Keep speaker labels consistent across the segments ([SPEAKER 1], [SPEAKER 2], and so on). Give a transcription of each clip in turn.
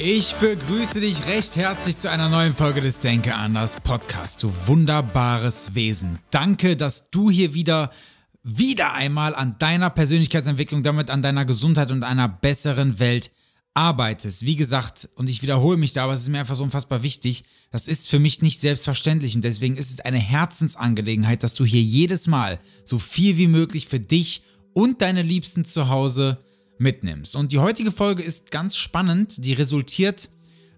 [SPEAKER 1] Ich begrüße dich recht herzlich zu einer neuen Folge des Denke anders Podcast. Du wunderbares Wesen. Danke, dass du hier wieder wieder einmal an deiner Persönlichkeitsentwicklung, damit an deiner Gesundheit und einer besseren Welt arbeitest. Wie gesagt, und ich wiederhole mich da, aber es ist mir einfach so unfassbar wichtig, das ist für mich nicht selbstverständlich und deswegen ist es eine Herzensangelegenheit, dass du hier jedes Mal so viel wie möglich für dich und deine Liebsten zu Hause mitnimmst. Und die heutige Folge ist ganz spannend. Die resultiert,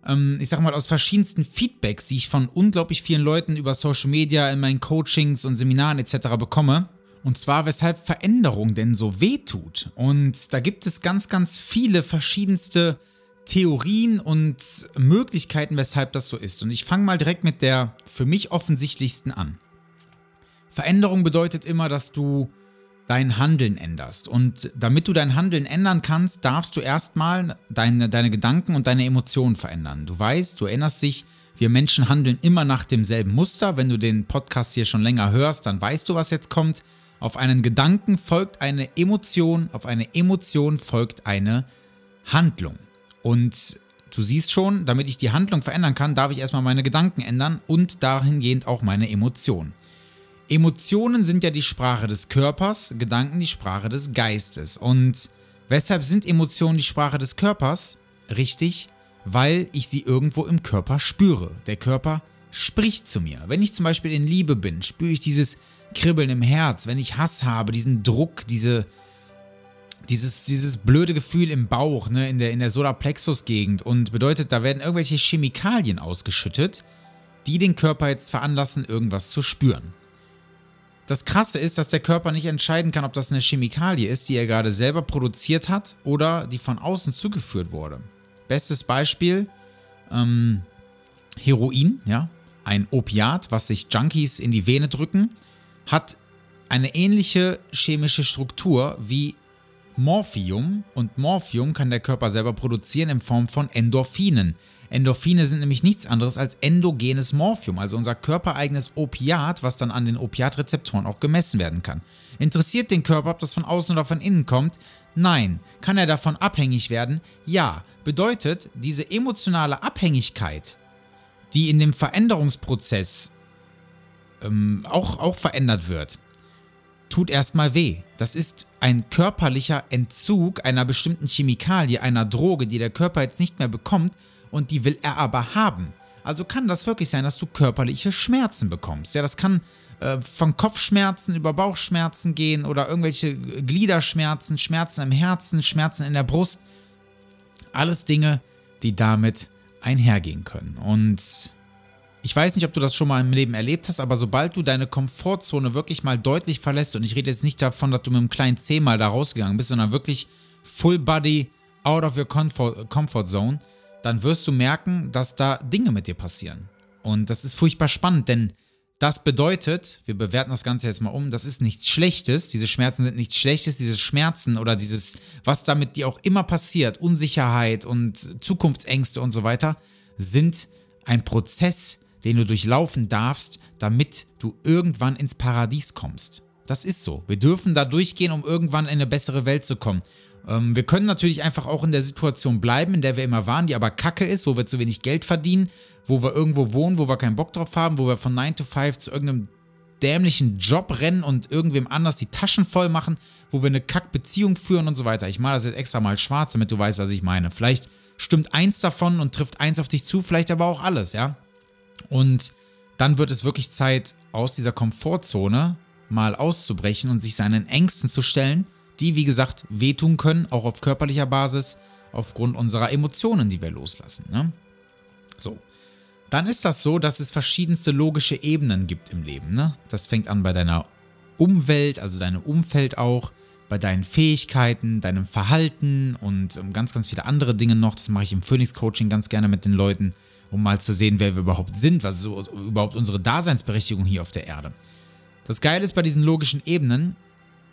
[SPEAKER 1] ähm, ich sag mal, aus verschiedensten Feedbacks, die ich von unglaublich vielen Leuten über Social Media, in meinen Coachings und Seminaren etc. bekomme. Und zwar, weshalb Veränderung denn so weh tut. Und da gibt es ganz, ganz viele verschiedenste Theorien und Möglichkeiten, weshalb das so ist. Und ich fange mal direkt mit der für mich offensichtlichsten an. Veränderung bedeutet immer, dass du dein Handeln änderst. Und damit du dein Handeln ändern kannst, darfst du erstmal deine, deine Gedanken und deine Emotionen verändern. Du weißt, du erinnerst dich, wir Menschen handeln immer nach demselben Muster. Wenn du den Podcast hier schon länger hörst, dann weißt du, was jetzt kommt. Auf einen Gedanken folgt eine Emotion, auf eine Emotion folgt eine Handlung. Und du siehst schon, damit ich die Handlung verändern kann, darf ich erstmal meine Gedanken ändern und dahingehend auch meine Emotionen. Emotionen sind ja die Sprache des Körpers, Gedanken die Sprache des Geistes. Und weshalb sind Emotionen die Sprache des Körpers? Richtig, weil ich sie irgendwo im Körper spüre. Der Körper spricht zu mir. Wenn ich zum Beispiel in Liebe bin, spüre ich dieses Kribbeln im Herz. Wenn ich Hass habe, diesen Druck, diese, dieses, dieses blöde Gefühl im Bauch, ne, in der, in der Solarplexus-Gegend. Und bedeutet, da werden irgendwelche Chemikalien ausgeschüttet, die den Körper jetzt veranlassen, irgendwas zu spüren. Das Krasse ist, dass der Körper nicht entscheiden kann, ob das eine Chemikalie ist, die er gerade selber produziert hat oder die von außen zugeführt wurde. Bestes Beispiel, ähm, Heroin, ja, ein Opiat, was sich Junkies in die Vene drücken, hat eine ähnliche chemische Struktur wie Morphium und Morphium kann der Körper selber produzieren in Form von Endorphinen. Endorphine sind nämlich nichts anderes als endogenes Morphium, also unser körpereigenes Opiat, was dann an den Opiatrezeptoren auch gemessen werden kann. Interessiert den Körper, ob das von außen oder von innen kommt? Nein. Kann er davon abhängig werden? Ja. Bedeutet, diese emotionale Abhängigkeit, die in dem Veränderungsprozess ähm, auch, auch verändert wird, tut erstmal weh. Das ist ein körperlicher Entzug einer bestimmten Chemikalie, einer Droge, die der Körper jetzt nicht mehr bekommt und die will er aber haben. Also kann das wirklich sein, dass du körperliche Schmerzen bekommst. Ja, das kann äh, von Kopfschmerzen über Bauchschmerzen gehen oder irgendwelche Gliederschmerzen, Schmerzen im Herzen, Schmerzen in der Brust. Alles Dinge, die damit einhergehen können. Und ich weiß nicht, ob du das schon mal im Leben erlebt hast, aber sobald du deine Komfortzone wirklich mal deutlich verlässt, und ich rede jetzt nicht davon, dass du mit einem kleinen C mal da rausgegangen bist, sondern wirklich full body out of your comfort, comfort zone, dann wirst du merken, dass da Dinge mit dir passieren. Und das ist furchtbar spannend, denn das bedeutet, wir bewerten das Ganze jetzt mal um, das ist nichts Schlechtes, diese Schmerzen sind nichts Schlechtes, diese Schmerzen oder dieses, was damit dir auch immer passiert, Unsicherheit und Zukunftsängste und so weiter, sind ein Prozess, den du durchlaufen darfst, damit du irgendwann ins Paradies kommst. Das ist so. Wir dürfen da durchgehen, um irgendwann in eine bessere Welt zu kommen. Ähm, wir können natürlich einfach auch in der Situation bleiben, in der wir immer waren, die aber kacke ist, wo wir zu wenig Geld verdienen, wo wir irgendwo wohnen, wo wir keinen Bock drauf haben, wo wir von 9 to 5 zu irgendeinem dämlichen Job rennen und irgendwem anders die Taschen voll machen, wo wir eine Kackbeziehung führen und so weiter. Ich mache das jetzt extra mal schwarz, damit du weißt, was ich meine. Vielleicht stimmt eins davon und trifft eins auf dich zu, vielleicht aber auch alles, ja? Und dann wird es wirklich Zeit, aus dieser Komfortzone mal auszubrechen und sich seinen Ängsten zu stellen die, wie gesagt, wehtun können, auch auf körperlicher Basis, aufgrund unserer Emotionen, die wir loslassen. Ne? So. Dann ist das so, dass es verschiedenste logische Ebenen gibt im Leben. Ne? Das fängt an bei deiner Umwelt, also deinem Umfeld auch, bei deinen Fähigkeiten, deinem Verhalten und ähm, ganz, ganz viele andere Dinge noch. Das mache ich im Phoenix Coaching ganz gerne mit den Leuten, um mal zu sehen, wer wir überhaupt sind, was ist so überhaupt unsere Daseinsberechtigung hier auf der Erde. Das Geile ist bei diesen logischen Ebenen,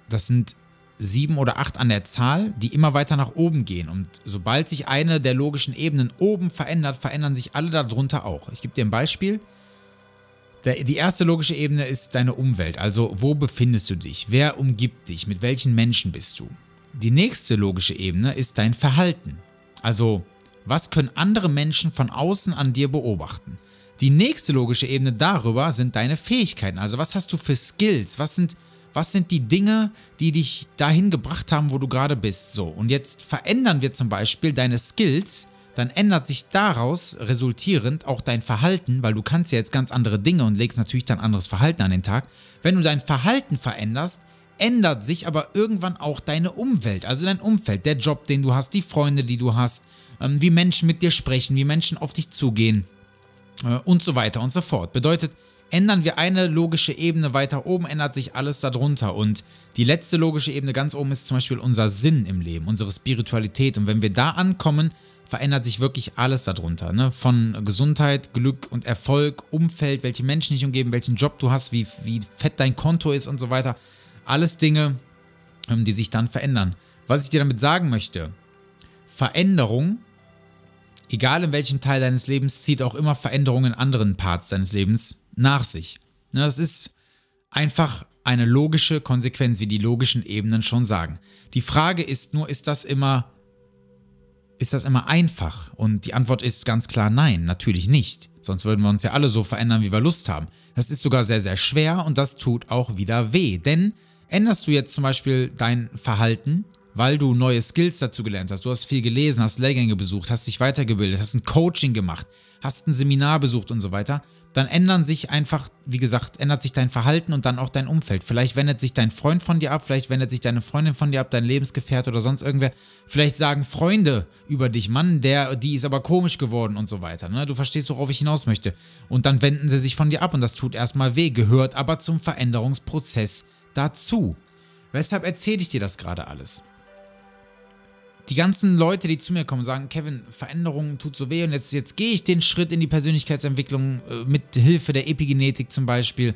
[SPEAKER 1] das sind sieben oder acht an der Zahl, die immer weiter nach oben gehen. Und sobald sich eine der logischen Ebenen oben verändert, verändern sich alle darunter auch. Ich gebe dir ein Beispiel. Die erste logische Ebene ist deine Umwelt, also wo befindest du dich, wer umgibt dich, mit welchen Menschen bist du. Die nächste logische Ebene ist dein Verhalten, also was können andere Menschen von außen an dir beobachten. Die nächste logische Ebene darüber sind deine Fähigkeiten, also was hast du für Skills, was sind was sind die Dinge, die dich dahin gebracht haben, wo du gerade bist? So, und jetzt verändern wir zum Beispiel deine Skills, dann ändert sich daraus resultierend auch dein Verhalten, weil du kannst ja jetzt ganz andere Dinge und legst natürlich dein anderes Verhalten an den Tag. Wenn du dein Verhalten veränderst, ändert sich aber irgendwann auch deine Umwelt, also dein Umfeld, der Job, den du hast, die Freunde, die du hast, ähm, wie Menschen mit dir sprechen, wie Menschen auf dich zugehen äh, und so weiter und so fort. Bedeutet, ändern wir eine logische Ebene weiter oben, ändert sich alles darunter. Und die letzte logische Ebene ganz oben ist zum Beispiel unser Sinn im Leben, unsere Spiritualität. Und wenn wir da ankommen, verändert sich wirklich alles darunter. Ne? Von Gesundheit, Glück und Erfolg, Umfeld, welche Menschen dich umgeben, welchen Job du hast, wie, wie fett dein Konto ist und so weiter. Alles Dinge, ähm, die sich dann verändern. Was ich dir damit sagen möchte, Veränderung egal in welchem Teil deines Lebens, zieht auch immer Veränderungen in anderen Parts deines Lebens nach sich. Ne, das ist einfach eine logische Konsequenz, wie die logischen Ebenen schon sagen. Die Frage ist nur, ist das immer ist das immer einfach? Und die Antwort ist ganz klar nein, natürlich nicht. Sonst würden wir uns ja alle so verändern, wie wir Lust haben. Das ist sogar sehr, sehr schwer und das tut auch wieder weh. Denn änderst du jetzt zum Beispiel dein Verhalten, weil du neue Skills dazu gelernt hast. Du hast viel gelesen, hast Lehrgänge besucht, hast dich weitergebildet, hast ein Coaching gemacht, hast ein Seminar besucht und so weiter. Dann ändern sich einfach, wie gesagt, ändert sich dein Verhalten und dann auch dein Umfeld. Vielleicht wendet sich dein Freund von dir ab, vielleicht wendet sich deine Freundin von dir ab, dein Lebensgefährte oder sonst irgendwer. Vielleicht sagen Freunde über dich, Mann, der, die ist aber komisch geworden und so weiter. Ne? Du verstehst, worauf ich hinaus möchte. Und dann wenden sie sich von dir ab und das tut erstmal weh, gehört aber zum Veränderungsprozess dazu. Weshalb erzähle ich dir das gerade alles? Die ganzen Leute, die zu mir kommen, sagen, Kevin, Veränderung tut so weh und jetzt, jetzt gehe ich den Schritt in die Persönlichkeitsentwicklung äh, mit Hilfe der Epigenetik zum Beispiel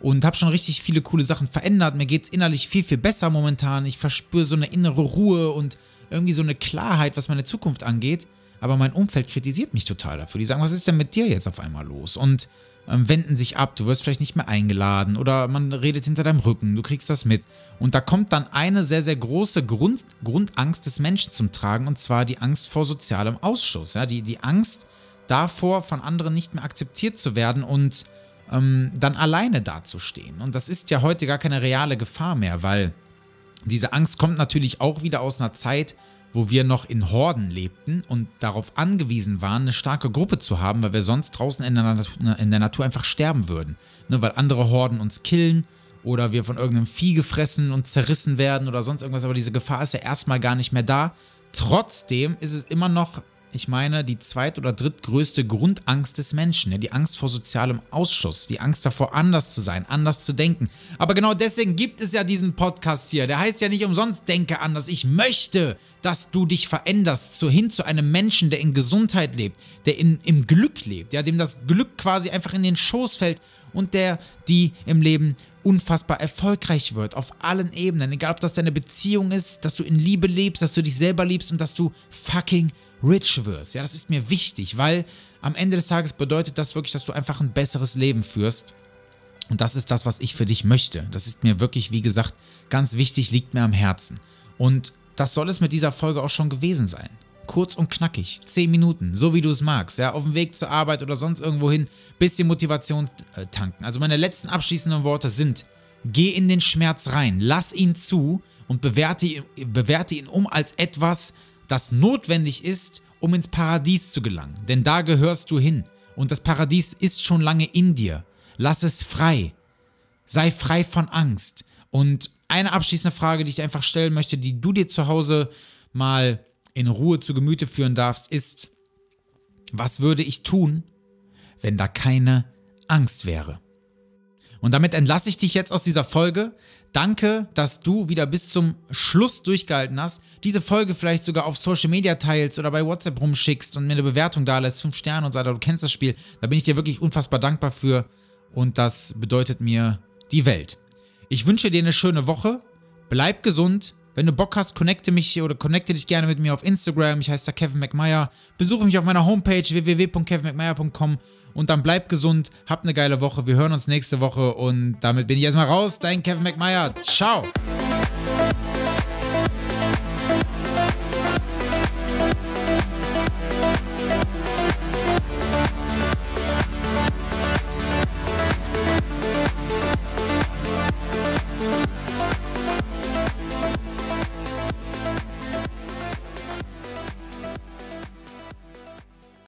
[SPEAKER 1] und habe schon richtig viele coole Sachen verändert. Mir geht es innerlich viel, viel besser momentan. Ich verspüre so eine innere Ruhe und irgendwie so eine Klarheit, was meine Zukunft angeht. Aber mein Umfeld kritisiert mich total dafür. Die sagen, was ist denn mit dir jetzt auf einmal los? Und wenden sich ab, du wirst vielleicht nicht mehr eingeladen oder man redet hinter deinem Rücken, du kriegst das mit. Und da kommt dann eine sehr, sehr große Grund, Grundangst des Menschen zum Tragen und zwar die Angst vor sozialem Ausschuss. Ja? Die, die Angst davor, von anderen nicht mehr akzeptiert zu werden und ähm, dann alleine dazustehen. Und das ist ja heute gar keine reale Gefahr mehr, weil diese Angst kommt natürlich auch wieder aus einer Zeit, wo wir noch in Horden lebten und darauf angewiesen waren, eine starke Gruppe zu haben, weil wir sonst draußen in der Natur, in der Natur einfach sterben würden. Ne, weil andere Horden uns killen oder wir von irgendeinem Vieh gefressen und zerrissen werden oder sonst irgendwas. Aber diese Gefahr ist ja erstmal gar nicht mehr da. Trotzdem ist es immer noch ich meine, die zweit- oder drittgrößte Grundangst des Menschen, die Angst vor sozialem Ausschuss, die Angst davor, anders zu sein, anders zu denken. Aber genau deswegen gibt es ja diesen Podcast hier. Der heißt ja nicht umsonst Denke anders. Ich möchte, dass du dich veränderst, so hin zu einem Menschen, der in Gesundheit lebt, der in, im Glück lebt, ja, dem das Glück quasi einfach in den Schoß fällt und der, die im Leben unfassbar erfolgreich wird, auf allen Ebenen. Egal, ob das deine Beziehung ist, dass du in Liebe lebst, dass du dich selber liebst und dass du fucking rich wirst. Ja, das ist mir wichtig, weil am Ende des Tages bedeutet das wirklich, dass du einfach ein besseres Leben führst. Und das ist das, was ich für dich möchte. Das ist mir wirklich, wie gesagt, ganz wichtig, liegt mir am Herzen. Und das soll es mit dieser Folge auch schon gewesen sein. Kurz und knackig, 10 Minuten, so wie du es magst, ja, auf dem Weg zur Arbeit oder sonst irgendwo hin, bisschen Motivation äh, tanken. Also meine letzten abschließenden Worte sind, geh in den Schmerz rein, lass ihn zu und bewerte, bewerte ihn um als etwas, das notwendig ist, um ins Paradies zu gelangen. Denn da gehörst du hin. Und das Paradies ist schon lange in dir. Lass es frei. Sei frei von Angst. Und eine abschließende Frage, die ich einfach stellen möchte, die du dir zu Hause mal in Ruhe zu Gemüte führen darfst, ist, was würde ich tun, wenn da keine Angst wäre? Und damit entlasse ich dich jetzt aus dieser Folge. Danke, dass du wieder bis zum Schluss durchgehalten hast. Diese Folge vielleicht sogar auf Social Media teilst oder bei WhatsApp rumschickst und mir eine Bewertung da lässt, fünf Sterne und so weiter. Du kennst das Spiel. Da bin ich dir wirklich unfassbar dankbar für. Und das bedeutet mir die Welt. Ich wünsche dir eine schöne Woche. Bleib gesund. Wenn du Bock hast, connecte mich oder connecte dich gerne mit mir auf Instagram. Ich heiße da Kevin McMeyer. Besuche mich auf meiner Homepage www.kevinmcmeyer.com und dann bleib gesund, hab eine geile Woche. Wir hören uns nächste Woche und damit bin ich erstmal raus. Dein Kevin McMeyer. Ciao.